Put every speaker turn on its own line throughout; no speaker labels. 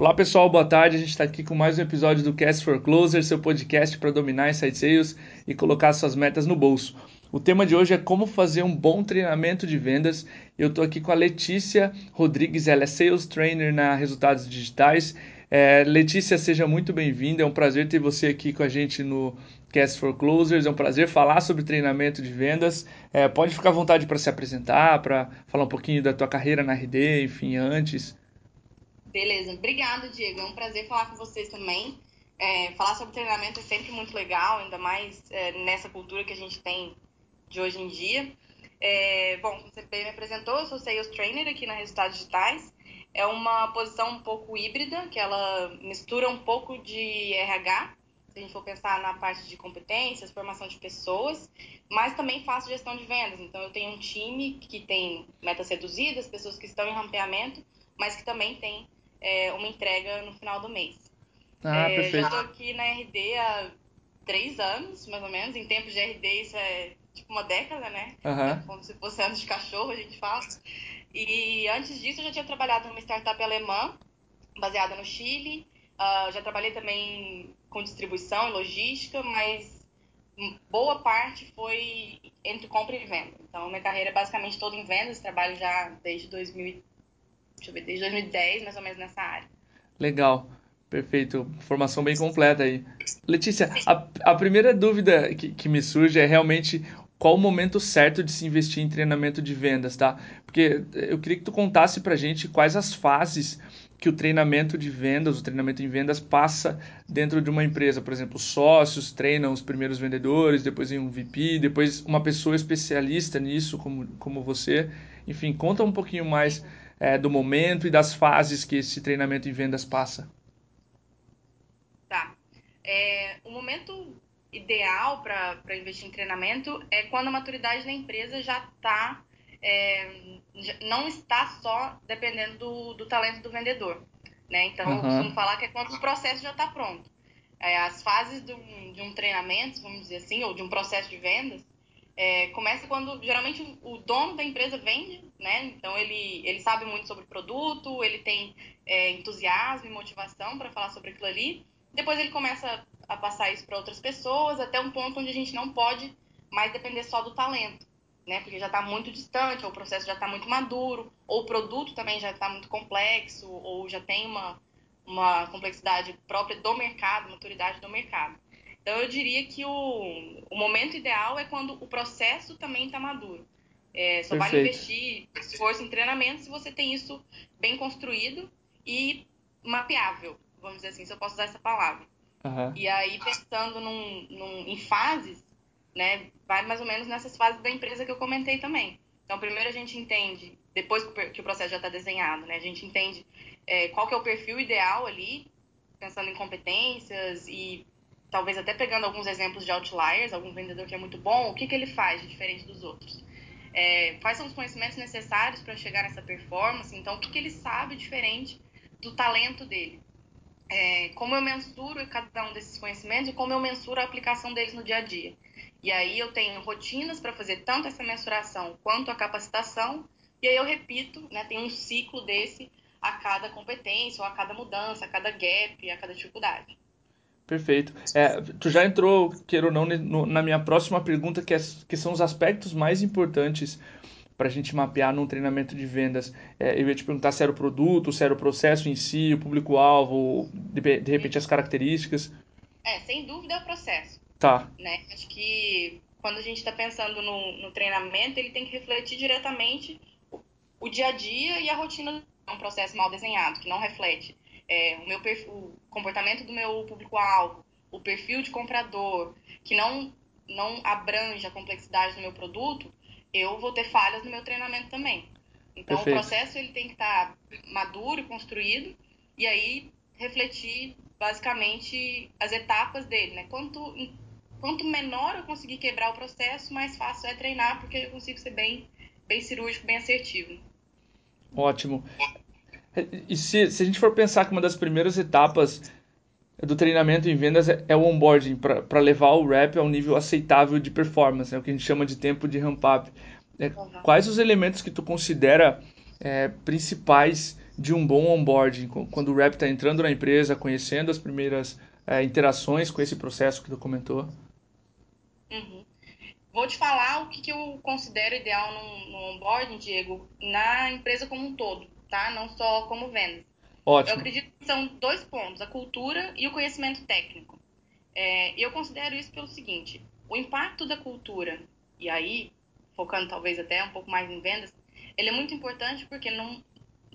Olá pessoal, boa tarde. A gente está aqui com mais um episódio do Cast for Closer, seu podcast para dominar inside sales e colocar suas metas no bolso. O tema de hoje é como fazer um bom treinamento de vendas. Eu estou aqui com a Letícia Rodrigues, ela é Sales Trainer na Resultados Digitais. É, Letícia, seja muito bem-vinda. É um prazer ter você aqui com a gente no Cast for Closers. É um prazer falar sobre treinamento de vendas. É, pode ficar à vontade para se apresentar, para falar um pouquinho da tua carreira na RD, enfim, antes.
Beleza, obrigada, Diego. É um prazer falar com vocês também. É, falar sobre treinamento é sempre muito legal, ainda mais é, nessa cultura que a gente tem de hoje em dia. É, bom, como você bem me apresentou, eu sou Sales Trainer aqui na Resultados Digitais. É uma posição um pouco híbrida, que ela mistura um pouco de RH, se a gente for pensar na parte de competências, formação de pessoas, mas também faço gestão de vendas. Então, eu tenho um time que tem metas reduzidas, pessoas que estão em rampeamento, mas que também tem é, uma entrega no final do mês.
Ah,
é,
perfeito.
Já estou aqui na RD há três anos, mais ou menos. Em tempos de RD, isso é tipo uma década, né?
Uhum.
Como se fosse anos de cachorro, a gente fala. E antes disso, eu já tinha trabalhado numa startup alemã, baseada no Chile. Uh, já trabalhei também com distribuição e logística, mas boa parte foi entre compra e venda. Então, minha carreira é basicamente toda em vendas. Trabalho já desde 2000 deixa eu ver, desde 2010, mais ou menos nessa área.
Legal, perfeito. Formação bem completa aí. Letícia, a, a primeira dúvida que, que me surge é realmente qual o momento certo de se investir em treinamento de vendas, tá? Porque eu queria que tu contasse pra gente quais as fases que o treinamento de vendas, o treinamento em vendas passa dentro de uma empresa. Por exemplo, sócios treinam os primeiros vendedores, depois vem um VP, depois uma pessoa especialista nisso, como, como você. Enfim, conta um pouquinho mais é, do momento e das fases que esse treinamento em vendas passa.
Tá. É, o momento ideal para investir em treinamento é quando a maturidade da empresa já está, é, não está só dependendo do, do talento do vendedor. Né? Então, uhum. eu costumo falar que é quando o processo já está pronto. É, as fases um, de um treinamento, vamos dizer assim, ou de um processo de vendas, é, começa quando geralmente o dono da empresa vende, né? Então ele, ele sabe muito sobre o produto, ele tem é, entusiasmo e motivação para falar sobre aquilo ali. Depois ele começa a passar isso para outras pessoas, até um ponto onde a gente não pode mais depender só do talento, né? Porque já está muito distante, ou o processo já está muito maduro, ou o produto também já está muito complexo, ou já tem uma, uma complexidade própria do mercado, maturidade do mercado. Então, eu diria que o, o momento ideal é quando o processo também está maduro. É, só Perfeito. vale investir esforço em treinamento se você tem isso bem construído e mapeável, vamos dizer assim, se eu posso usar essa palavra.
Uhum.
E aí, pensando num, num, em fases, né, vai mais ou menos nessas fases da empresa que eu comentei também. Então, primeiro a gente entende, depois que o processo já está desenhado, né, a gente entende é, qual que é o perfil ideal ali, pensando em competências e talvez até pegando alguns exemplos de outliers, algum vendedor que é muito bom, o que, que ele faz de diferente dos outros? É, quais são os conhecimentos necessários para chegar nessa performance? Então, o que, que ele sabe diferente do talento dele? É, como eu mensuro cada um desses conhecimentos e como eu mensuro a aplicação deles no dia a dia? E aí eu tenho rotinas para fazer tanto essa mensuração quanto a capacitação, e aí eu repito, né, tem um ciclo desse a cada competência, ou a cada mudança, a cada gap, a cada dificuldade.
Perfeito. É, tu já entrou, queira ou não, na minha próxima pergunta, que, é, que são os aspectos mais importantes para a gente mapear num treinamento de vendas. É, eu ia te perguntar se era o produto, se era o processo em si, o público-alvo, de, de, repente as características.
É, sem dúvida é o processo.
Tá.
Né? Acho que quando a gente está pensando no, no, treinamento, ele tem que refletir diretamente o, o dia a dia e a rotina. É um processo mal desenhado, que não reflete é, o meu perfil, o comportamento do meu público-alvo, o perfil de comprador, que não, não abrange a complexidade do meu produto, eu vou ter falhas no meu treinamento também. Então, Perfeito. o processo ele tem que estar maduro e construído, e aí refletir basicamente as etapas dele, né? Quanto, quanto menor eu conseguir quebrar o processo, mais fácil é treinar, porque eu consigo ser bem, bem cirúrgico, bem assertivo.
Ótimo. E se, se a gente for pensar que uma das primeiras etapas do treinamento em vendas é, é o onboarding, para levar o rep a um nível aceitável de performance, é o que a gente chama de tempo de ramp-up. É, quais os elementos que tu considera é, principais de um bom onboarding, quando o rep está entrando na empresa, conhecendo as primeiras é, interações com esse processo que tu comentou?
Uhum. Vou te falar o que, que eu considero ideal no, no onboarding, Diego, na empresa como um todo, tá? Não só como vendas.
Ótimo.
Eu acredito que são dois pontos, a cultura e o conhecimento técnico. É, eu considero isso pelo seguinte, o impacto da cultura, e aí, focando talvez até um pouco mais em vendas, ele é muito importante porque num,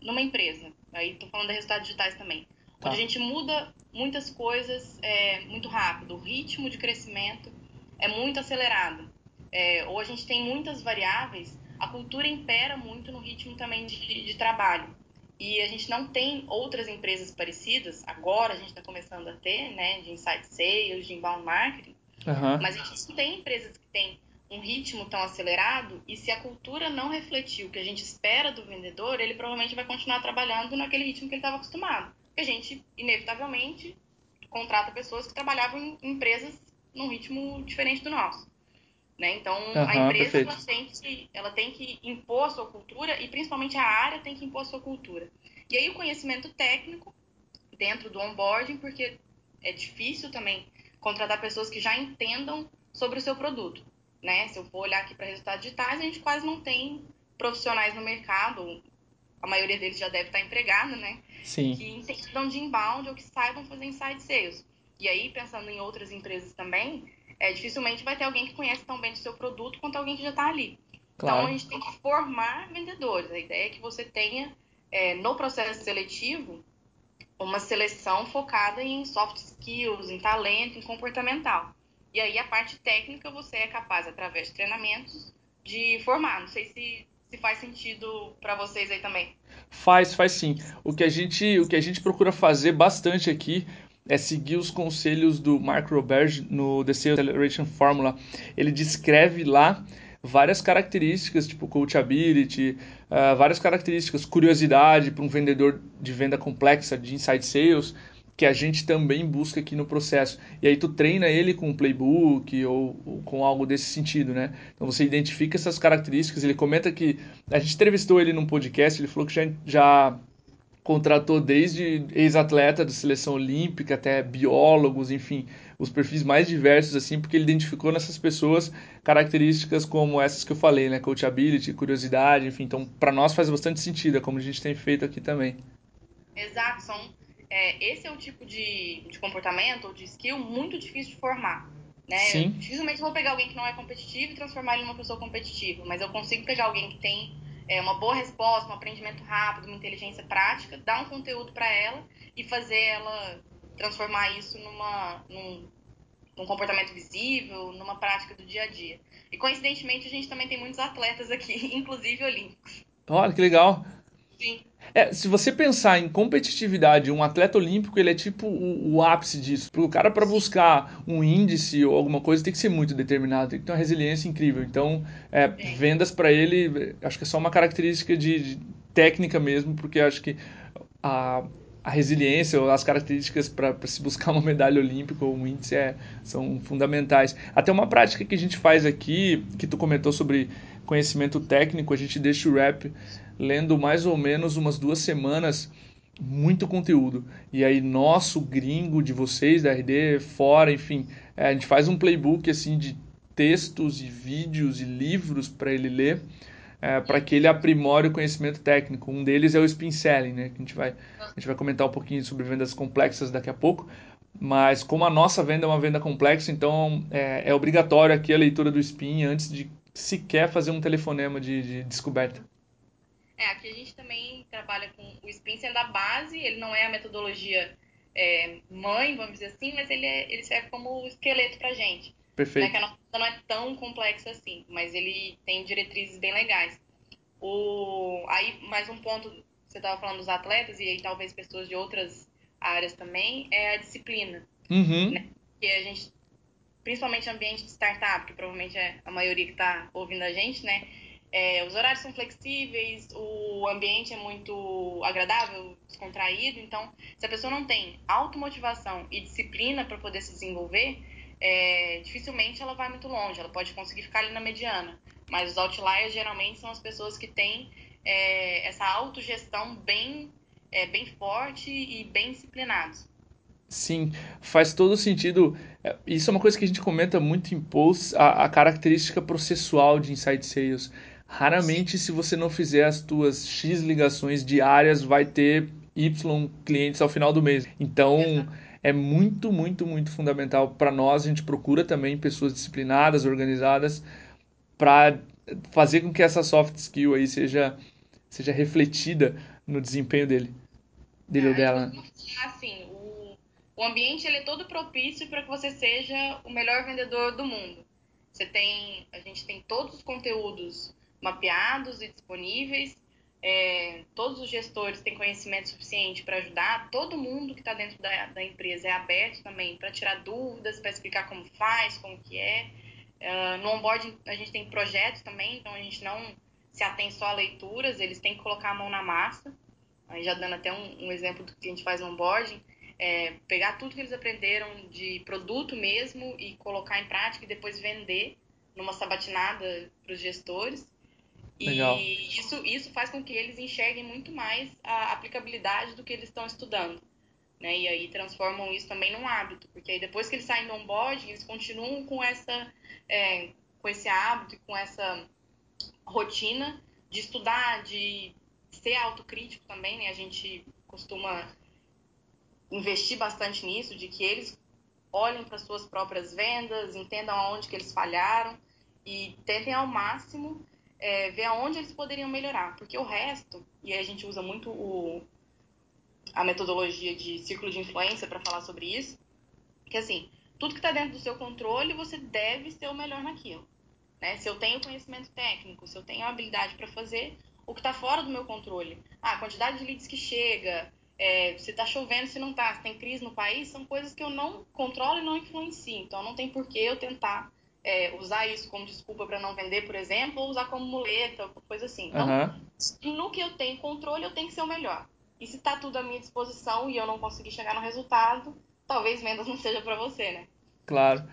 numa empresa, aí estou falando de resultados digitais também, tá. onde a gente muda muitas coisas é, muito rápido, o ritmo de crescimento é muito acelerado, é, ou a gente tem muitas variáveis, a cultura impera muito no ritmo também de, de trabalho. E a gente não tem outras empresas parecidas, agora a gente está começando a ter, né, de insight sales, de inbound marketing, uhum. mas a gente não tem empresas que têm um ritmo tão acelerado e se a cultura não refletir o que a gente espera do vendedor, ele provavelmente vai continuar trabalhando naquele ritmo que ele estava acostumado. Porque a gente, inevitavelmente, contrata pessoas que trabalhavam em empresas num ritmo diferente do nosso. Né? Então, uhum, a empresa ela tem, que, ela tem que impor a sua cultura e, principalmente, a área tem que impor a sua cultura. E aí, o conhecimento técnico dentro do onboarding, porque é difícil também contratar pessoas que já entendam sobre o seu produto. Né? Se eu for olhar aqui para resultados digitais, a gente quase não tem profissionais no mercado, a maioria deles já deve estar empregado, né?
Sim.
Que entendam de inbound ou que saibam fazer inside sales. E aí, pensando em outras empresas também, é, dificilmente vai ter alguém que conhece tão bem do seu produto quanto alguém que já está ali. Claro. Então, a gente tem que formar vendedores. A ideia é que você tenha, é, no processo seletivo, uma seleção focada em soft skills, em talento, em comportamental. E aí, a parte técnica, você é capaz, através de treinamentos, de formar. Não sei se, se faz sentido para vocês aí também.
Faz, faz sim. O que a gente, o que a gente procura fazer bastante aqui é seguir os conselhos do Mark Roberge no The Sales Acceleration Formula. Ele descreve lá várias características, tipo coachability, uh, várias características, curiosidade para um vendedor de venda complexa, de inside sales, que a gente também busca aqui no processo. E aí tu treina ele com um playbook ou, ou, com algo desse sentido, né? Então você identifica essas características. Ele comenta que a gente entrevistou ele num podcast, ele falou que já, já contratou desde ex-atleta da seleção olímpica até biólogos, enfim, os perfis mais diversos assim, porque ele identificou nessas pessoas características como essas que eu falei, né, coachability, curiosidade, enfim, então para nós faz bastante sentido, é como a gente tem feito aqui também.
Exato, são, é, esse é o tipo de, de comportamento ou de skill muito difícil de formar. Né?
Sim.
dificilmente vou pegar alguém que não é competitivo e transformar ele numa pessoa competitiva, mas eu consigo pegar alguém que tem é, uma boa resposta, um aprendimento rápido, uma inteligência prática, dar um conteúdo para ela e fazer ela transformar isso numa, num, num, comportamento visível, numa prática do dia a dia. E coincidentemente a gente também tem muitos atletas aqui, inclusive olímpicos.
Olha que legal.
Sim.
É, se você pensar em competitividade, um atleta olímpico ele é tipo o, o ápice disso. O cara para buscar um índice ou alguma coisa tem que ser muito determinado, tem que ter uma resiliência incrível. Então, é, vendas para ele, acho que é só uma característica de, de técnica mesmo, porque acho que a, a resiliência ou as características para se buscar uma medalha olímpica ou um índice é, são fundamentais. Até uma prática que a gente faz aqui, que tu comentou sobre conhecimento técnico, a gente deixa o rap lendo mais ou menos umas duas semanas muito conteúdo. E aí, nosso gringo de vocês, da RD, fora, enfim, é, a gente faz um playbook assim de textos e vídeos e livros para ele ler, é, para que ele aprimore o conhecimento técnico. Um deles é o spin selling, né? Que a gente vai, a gente vai comentar um pouquinho sobre vendas complexas daqui a pouco. Mas como a nossa venda é uma venda complexa, então é, é obrigatório aqui a leitura do spin antes de sequer fazer um telefonema de, de descoberta.
É, aqui a gente também trabalha com o Spin sendo a base, ele não é a metodologia é, mãe, vamos dizer assim, mas ele, é, ele serve como esqueleto pra gente.
Perfeito.
Né, que a nossa não é tão complexa assim, mas ele tem diretrizes bem legais. O, aí, mais um ponto, você estava falando dos atletas, e aí talvez pessoas de outras áreas também, é a disciplina.
Uhum.
Né? Que a gente, principalmente ambiente de startup, que provavelmente é a maioria que está ouvindo a gente, né? É, os horários são flexíveis, o ambiente é muito agradável, descontraído. Então, se a pessoa não tem automotivação e disciplina para poder se desenvolver, é, dificilmente ela vai muito longe. Ela pode conseguir ficar ali na mediana. Mas os outliers geralmente são as pessoas que têm é, essa autogestão bem é, bem forte e bem disciplinados.
Sim, faz todo sentido. É, isso é uma coisa que a gente comenta muito em posts, a, a característica processual de Inside Sales. Raramente, se você não fizer as tuas X ligações diárias, vai ter Y clientes ao final do mês. Então, é muito, muito, muito fundamental para nós. A gente procura também pessoas disciplinadas, organizadas, para fazer com que essa soft skill aí seja, seja refletida no desempenho dele, dele
é,
ou dela.
Assim, o, o ambiente ele é todo propício para que você seja o melhor vendedor do mundo. Você tem, a gente tem todos os conteúdos mapeados e disponíveis. É, todos os gestores têm conhecimento suficiente para ajudar. Todo mundo que está dentro da, da, empresa é aberto também para tirar dúvidas, para explicar como faz, como que é. Uh, no onboarding a gente tem projetos também, então a gente não se atém só a leituras, eles têm que colocar a mão na massa. Aí já dando até um, um exemplo do que a gente faz no onboarding, é pegar tudo que eles aprenderam de produto mesmo e colocar em prática e depois vender numa sabatinada para os gestores. E isso, isso faz com que eles enxerguem muito mais a aplicabilidade do que eles estão estudando. Né? E aí transformam isso também num hábito, porque aí depois que eles saem do onboarding, eles continuam com, essa, é, com esse hábito e com essa rotina de estudar, de ser autocrítico também, né? A gente costuma investir bastante nisso, de que eles olhem para suas próprias vendas, entendam aonde que eles falharam e tentem ao máximo é, ver aonde eles poderiam melhorar, porque o resto, e a gente usa muito o, a metodologia de círculo de influência para falar sobre isso, que assim, tudo que está dentro do seu controle, você deve ser o melhor naquilo. Né? Se eu tenho conhecimento técnico, se eu tenho habilidade para fazer, o que está fora do meu controle, ah, a quantidade de leads que chega, é, se está chovendo, se não está, se tem crise no país, são coisas que eu não controlo e não influencio. Então, não tem por que eu tentar é, usar isso como desculpa para não vender, por exemplo, ou usar como muleta, coisa assim. Então, uhum. no que eu tenho controle, eu tenho que ser o melhor. E se está tudo à minha disposição e eu não conseguir chegar no resultado, talvez vendas não seja para você, né?
Claro.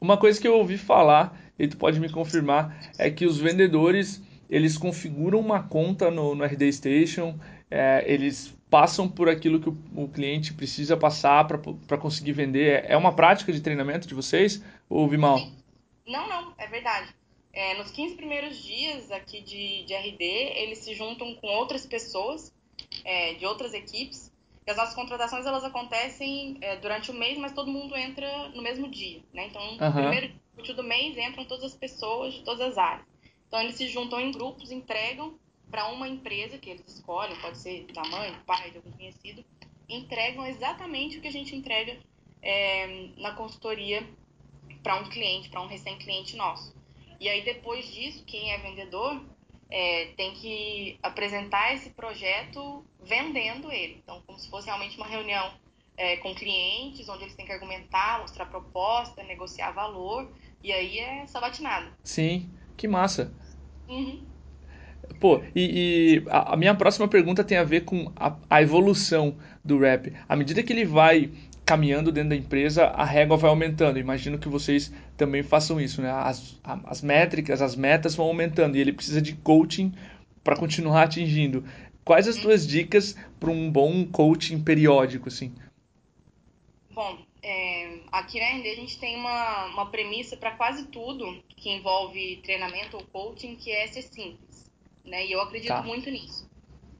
Uma coisa que eu ouvi falar, e tu pode me confirmar, é que os vendedores eles configuram uma conta no, no RD Station, é, eles passam por aquilo que o, o cliente precisa passar para conseguir vender. É uma prática de treinamento de vocês, ou vi mal? Sim.
Não, não, é verdade. É, nos 15 primeiros dias aqui de, de RD, eles se juntam com outras pessoas é, de outras equipes. E as nossas contratações elas acontecem é, durante o mês, mas todo mundo entra no mesmo dia. Né? Então, uhum. no primeiro dia do mês entram todas as pessoas de todas as áreas. Então, eles se juntam em grupos, entregam para uma empresa que eles escolhem, pode ser da mãe, do pai, de algum conhecido, entregam exatamente o que a gente entrega é, na consultoria para um cliente, para um recém-cliente nosso. E aí, depois disso, quem é vendedor é, tem que apresentar esse projeto vendendo ele. Então, como se fosse realmente uma reunião é, com clientes, onde eles têm que argumentar, mostrar proposta, negociar valor, e aí é sabatinado.
Sim, que massa. Uhum. Pô, e, e a, a, minha próxima pergunta tem a ver com a, a evolução do rap. À medida que ele vai caminhando dentro da empresa, a régua vai aumentando. Imagino que vocês também façam isso, né? As, as métricas, as metas vão aumentando e ele precisa de coaching para continuar atingindo. Quais as tuas dicas para um bom coaching periódico, assim?
Bom, é, aqui na RD a gente tem uma, uma premissa para quase tudo que envolve treinamento ou coaching, que é ser simples. Né? E eu acredito tá. muito nisso.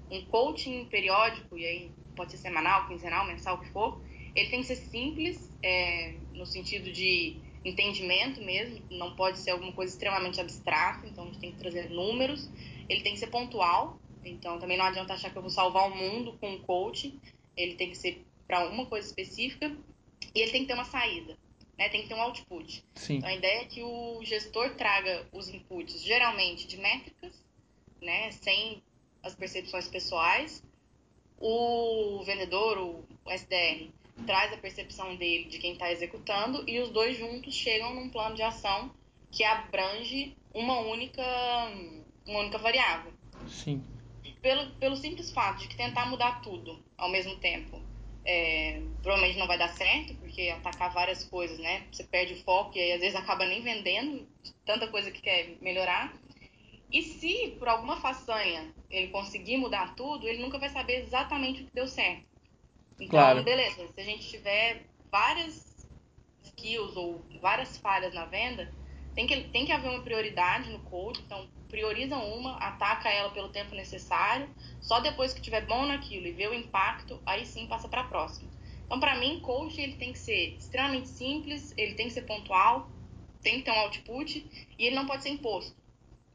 Um coaching periódico, e aí pode ser semanal, quinzenal, mensal, o que for, ele tem que ser simples, é, no sentido de entendimento mesmo, não pode ser alguma coisa extremamente abstrata, então a gente tem que trazer números. Ele tem que ser pontual, então também não adianta achar que eu vou salvar o mundo com um coach, ele tem que ser para uma coisa específica e ele tem que ter uma saída, né? tem que ter um output. Sim. Então a ideia é que o gestor traga os inputs, geralmente de métricas, né? sem as percepções pessoais, o vendedor, o SDR, traz a percepção dele de quem está executando e os dois juntos chegam num plano de ação que abrange uma única, uma única variável.
Sim.
Pelo, pelo simples fato de que tentar mudar tudo ao mesmo tempo é, provavelmente não vai dar certo, porque atacar várias coisas, né? Você perde o foco e aí às vezes acaba nem vendendo tanta coisa que quer melhorar. E se por alguma façanha ele conseguir mudar tudo, ele nunca vai saber exatamente o que deu certo. Então, claro. beleza, se a gente tiver várias skills ou várias falhas na venda, tem que, tem que haver uma prioridade no code, então prioriza uma, ataca ela pelo tempo necessário, só depois que tiver bom naquilo e vê o impacto, aí sim passa para a próxima. Então, para mim, coach ele tem que ser extremamente simples, ele tem que ser pontual, tem que ter um output e ele não pode ser imposto.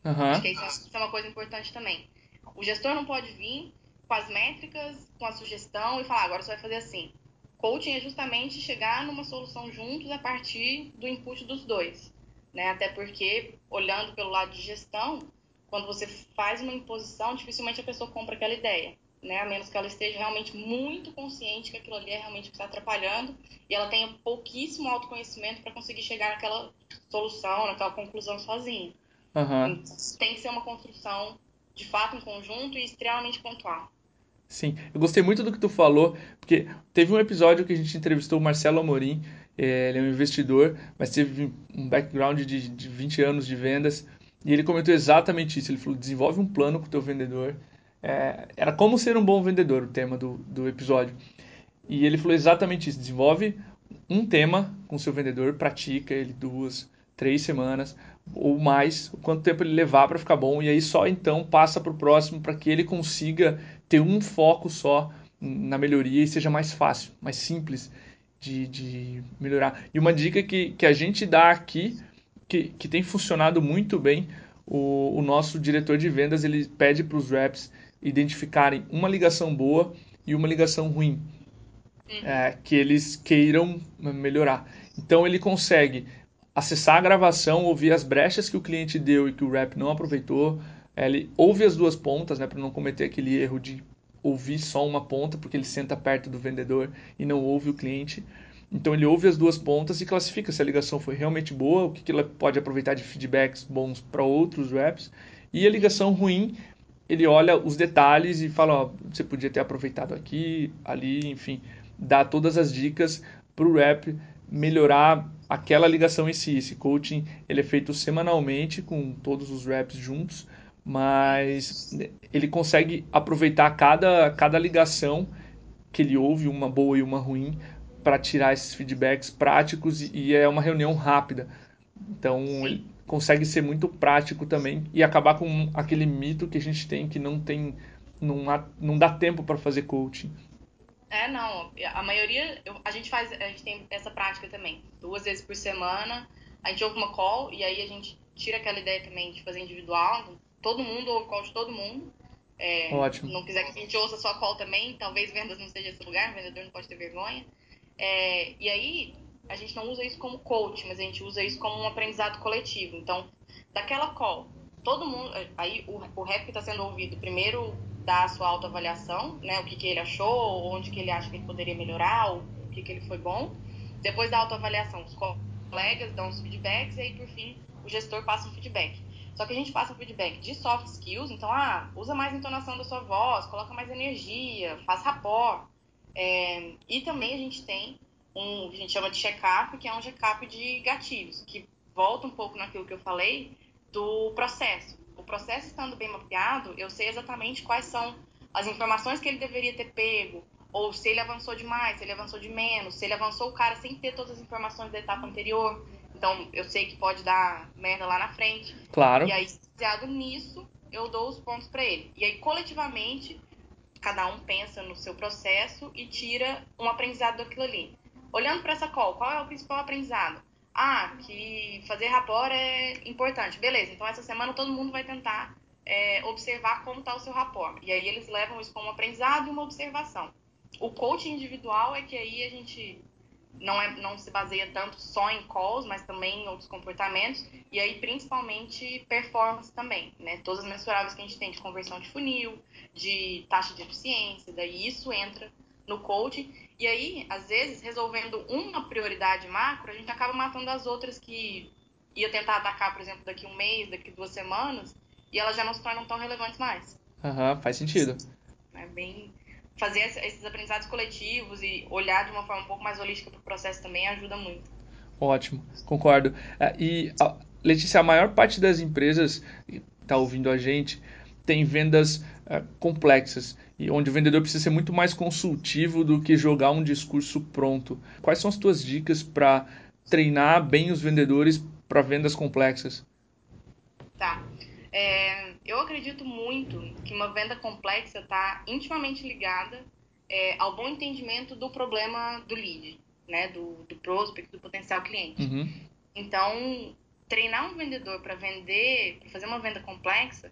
Uhum. Acho que isso é uma coisa importante também. O gestor não pode vir com as métricas, com a sugestão e falar, agora você vai fazer assim. Coaching é justamente chegar numa solução juntos a partir do input dos dois. Né? Até porque, olhando pelo lado de gestão, quando você faz uma imposição, dificilmente a pessoa compra aquela ideia né? A menos que ela esteja realmente muito consciente que aquilo ali é realmente o que está atrapalhando e ela tenha pouquíssimo autoconhecimento para conseguir chegar naquela solução, naquela conclusão sozinha. Uhum. Então, tem que ser uma construção de fato em conjunto e extremamente pontual.
Sim, eu gostei muito do que tu falou, porque teve um episódio que a gente entrevistou o Marcelo Amorim, é, ele é um investidor, mas teve um background de, de 20 anos de vendas, e ele comentou exatamente isso. Ele falou: desenvolve um plano com o teu vendedor, é, era como ser um bom vendedor, o tema do, do episódio. E ele falou exatamente isso: desenvolve um tema com seu vendedor, pratica ele duas, três semanas ou mais, o quanto tempo ele levar para ficar bom, e aí só então passa para o próximo para que ele consiga ter um foco só na melhoria e seja mais fácil, mais simples de, de melhorar. E uma dica que, que a gente dá aqui, que, que tem funcionado muito bem, o, o nosso diretor de vendas ele pede para os reps identificarem uma ligação boa e uma ligação ruim é, que eles queiram melhorar. Então ele consegue acessar a gravação, ouvir as brechas que o cliente deu e que o rep não aproveitou. Ele ouve as duas pontas, né, para não cometer aquele erro de ouvir só uma ponta, porque ele senta perto do vendedor e não ouve o cliente. Então ele ouve as duas pontas e classifica se a ligação foi realmente boa, o que, que ela pode aproveitar de feedbacks bons para outros reps. E a ligação ruim, ele olha os detalhes e fala, ó, você podia ter aproveitado aqui, ali, enfim, dá todas as dicas para o rep melhorar aquela ligação em si. Esse coaching ele é feito semanalmente com todos os reps juntos, mas ele consegue aproveitar cada, cada ligação que ele ouve, uma boa e uma ruim, para tirar esses feedbacks práticos e, e é uma reunião rápida. Então, ele, consegue ser muito prático também e acabar com aquele mito que a gente tem que não tem não, há, não dá tempo para fazer coaching.
É, não. A maioria, a gente faz, a gente tem essa prática também. Duas vezes por semana, a gente ouve uma call e aí a gente tira aquela ideia também de fazer individual. Todo mundo ouve call de todo mundo. É, Ótimo. Não quiser que a gente ouça só call também, talvez vendas não seja esse lugar, o vendedor não pode ter vergonha. É, e aí, a gente não usa isso como coach, mas a gente usa isso como um aprendizado coletivo. Então, daquela call, todo mundo. Aí o, o rap que está sendo ouvido primeiro dá a sua autoavaliação, né? O que, que ele achou, onde que ele acha que ele poderia melhorar, o que, que ele foi bom. Depois da autoavaliação, os colegas dão os feedbacks e aí, por fim, o gestor passa um feedback. Só que a gente passa feedback de soft skills, então, ah, usa mais entonação da sua voz, coloca mais energia, faz rapport. É, e também a gente tem um que a gente chama de check-up, que é um check-up de gatilhos, que volta um pouco naquilo que eu falei do processo. O processo estando bem mapeado, eu sei exatamente quais são as informações que ele deveria ter pego, ou se ele avançou demais, se ele avançou de menos, se ele avançou o cara sem ter todas as informações da etapa anterior. Então, eu sei que pode dar merda lá na frente.
Claro.
E aí, baseado nisso, eu dou os pontos para ele. E aí, coletivamente, cada um pensa no seu processo e tira um aprendizado daquilo ali. Olhando para essa call, qual é o principal aprendizado? Ah, que fazer rapport é importante. Beleza, então essa semana todo mundo vai tentar é, observar como está o seu rapport. E aí eles levam isso como aprendizado e uma observação. O coaching individual é que aí a gente não, é, não se baseia tanto só em calls, mas também em outros comportamentos, e aí principalmente performance também, né? Todas as mensuráveis que a gente tem de conversão de funil, de taxa de eficiência, daí isso entra no coaching. E aí, às vezes, resolvendo uma prioridade macro, a gente acaba matando as outras que ia tentar atacar, por exemplo, daqui um mês, daqui duas semanas, e elas já não se tornam tão relevantes mais.
Aham, uhum, faz sentido.
É bem fazer esses aprendizados coletivos e olhar de uma forma um pouco mais holística para o processo também ajuda muito.
Ótimo, concordo. É, e Letícia, a maior parte das empresas, está ouvindo a gente tem vendas uh, complexas e onde o vendedor precisa ser muito mais consultivo do que jogar um discurso pronto. Quais são as tuas dicas para treinar bem os vendedores para vendas complexas?
Tá. É, eu acredito muito que uma venda complexa está intimamente ligada é, ao bom entendimento do problema do lead, né, do, do prospect, do potencial cliente.
Uhum.
Então, treinar um vendedor para vender, para fazer uma venda complexa,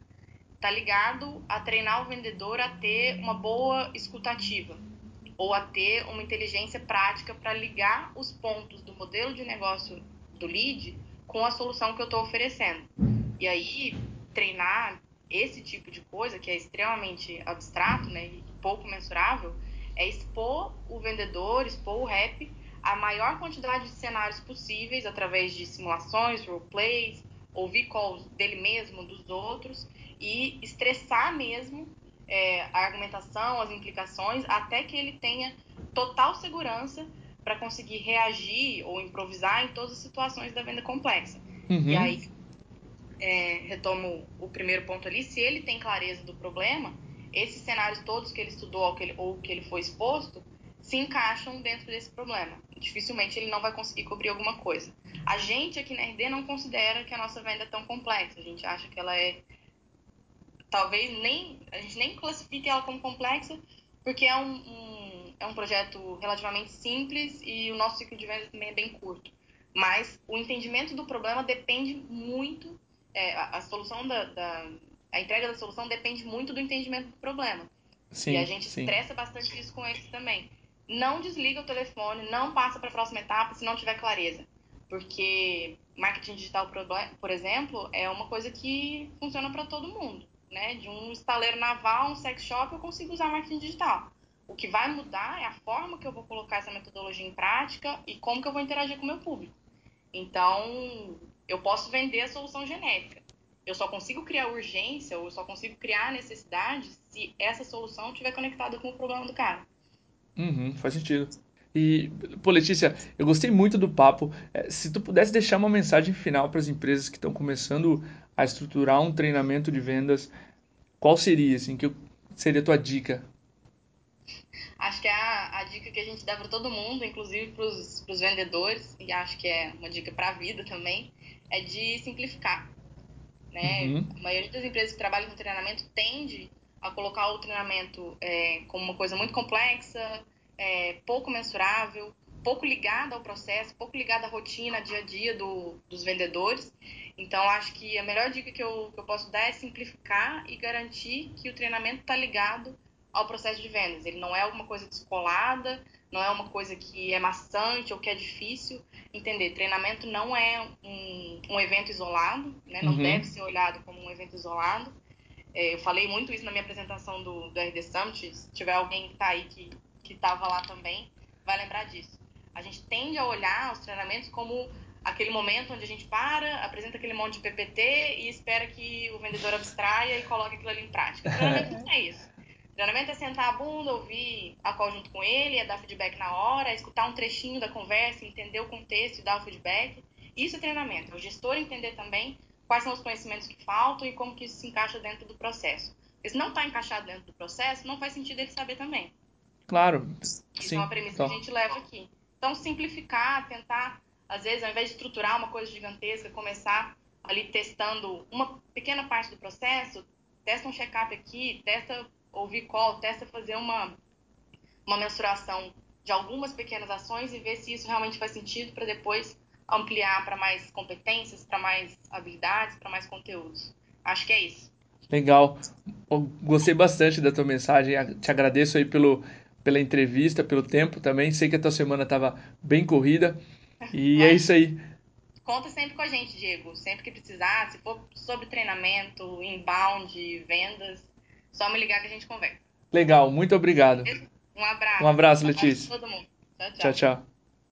está ligado a treinar o vendedor a ter uma boa escutativa ou a ter uma inteligência prática para ligar os pontos do modelo de negócio do lead com a solução que eu estou oferecendo. E aí, treinar esse tipo de coisa, que é extremamente abstrato né, e pouco mensurável, é expor o vendedor, expor o rep a maior quantidade de cenários possíveis através de simulações, roleplays, ouvir calls dele mesmo, dos outros e estressar mesmo é, a argumentação, as implicações, até que ele tenha total segurança para conseguir reagir ou improvisar em todas as situações da venda complexa.
Uhum.
E aí, é, retomo o primeiro ponto ali, se ele tem clareza do problema, esses cenários todos que ele estudou ou que ele, ou que ele foi exposto se encaixam dentro desse problema. Dificilmente ele não vai conseguir cobrir alguma coisa. A gente aqui na RD não considera que a nossa venda é tão complexa. A gente acha que ela é talvez nem a gente nem classifique ela como complexa, porque é um, um, é um projeto relativamente simples e o nosso ciclo de venda também é bem curto. Mas o entendimento do problema depende muito, é, a, a, solução da, da, a entrega da solução depende muito do entendimento do problema.
Sim,
e a gente
sim.
estressa bastante isso com eles também. Não desliga o telefone, não passa para a próxima etapa se não tiver clareza. Porque marketing digital, por exemplo, é uma coisa que funciona para todo mundo né, de um estaleiro naval, um sex shop, eu consigo usar marketing digital. O que vai mudar é a forma que eu vou colocar essa metodologia em prática e como que eu vou interagir com o meu público. Então, eu posso vender a solução genérica. Eu só consigo criar urgência ou eu só consigo criar necessidade se essa solução estiver conectada com o problema do cara.
Uhum, faz sentido. E, pô, Letícia, eu gostei muito do papo. É, se tu pudesse deixar uma mensagem final para as empresas que estão começando a estruturar um treinamento de vendas, qual seria, assim, que seria a tua dica?
Acho que é a, a dica que a gente dá para todo mundo, inclusive para os vendedores, e acho que é uma dica para a vida também, é de simplificar. Né?
Uhum.
A maioria das empresas que trabalham com treinamento tende a colocar o treinamento é, como uma coisa muito complexa, é, pouco mensurável, pouco ligada ao processo, pouco ligada à rotina, dia a dia do, dos vendedores. Então, acho que a melhor dica que eu, que eu posso dar é simplificar e garantir que o treinamento está ligado ao processo de vendas. Ele não é alguma coisa descolada, não é uma coisa que é maçante ou que é difícil entender. Treinamento não é um, um evento isolado, né? não
uhum.
deve ser olhado como um evento isolado. É, eu falei muito isso na minha apresentação do, do RD Summit. Se tiver alguém que está aí que que estava lá também, vai lembrar disso. A gente tende a olhar os treinamentos como aquele momento onde a gente para, apresenta aquele monte de PPT e espera que o vendedor abstraia e coloque aquilo ali em prática. O treinamento não é isso. Treinamento é sentar a bunda, ouvir a call junto com ele, é dar feedback na hora, é escutar um trechinho da conversa, entender o contexto e dar o feedback. Isso é treinamento. É o gestor entender também quais são os conhecimentos que faltam e como que isso se encaixa dentro do processo. Porque se não está encaixado dentro do processo, não faz sentido ele saber também.
Claro.
Isso
Sim,
é uma premissa que a gente leva aqui. Então, simplificar, tentar, às vezes, ao invés de estruturar uma coisa gigantesca, começar ali testando uma pequena parte do processo, testa um check-up aqui, testa ouvir call, testa fazer uma, uma mensuração de algumas pequenas ações e ver se isso realmente faz sentido para depois ampliar para mais competências, para mais habilidades, para mais conteúdos. Acho que é isso.
Legal. Gostei bastante da tua mensagem. Te agradeço aí pelo pela entrevista, pelo tempo também. Sei que a tua semana estava bem corrida. E é isso aí.
Conta sempre com a gente, Diego. Sempre que precisar, se for sobre treinamento, inbound, vendas, só me ligar que a gente conversa.
Legal, muito obrigado.
Um abraço.
Um abraço,
Um
Letícia.
abraço todo mundo. tchau.
tchau. tchau.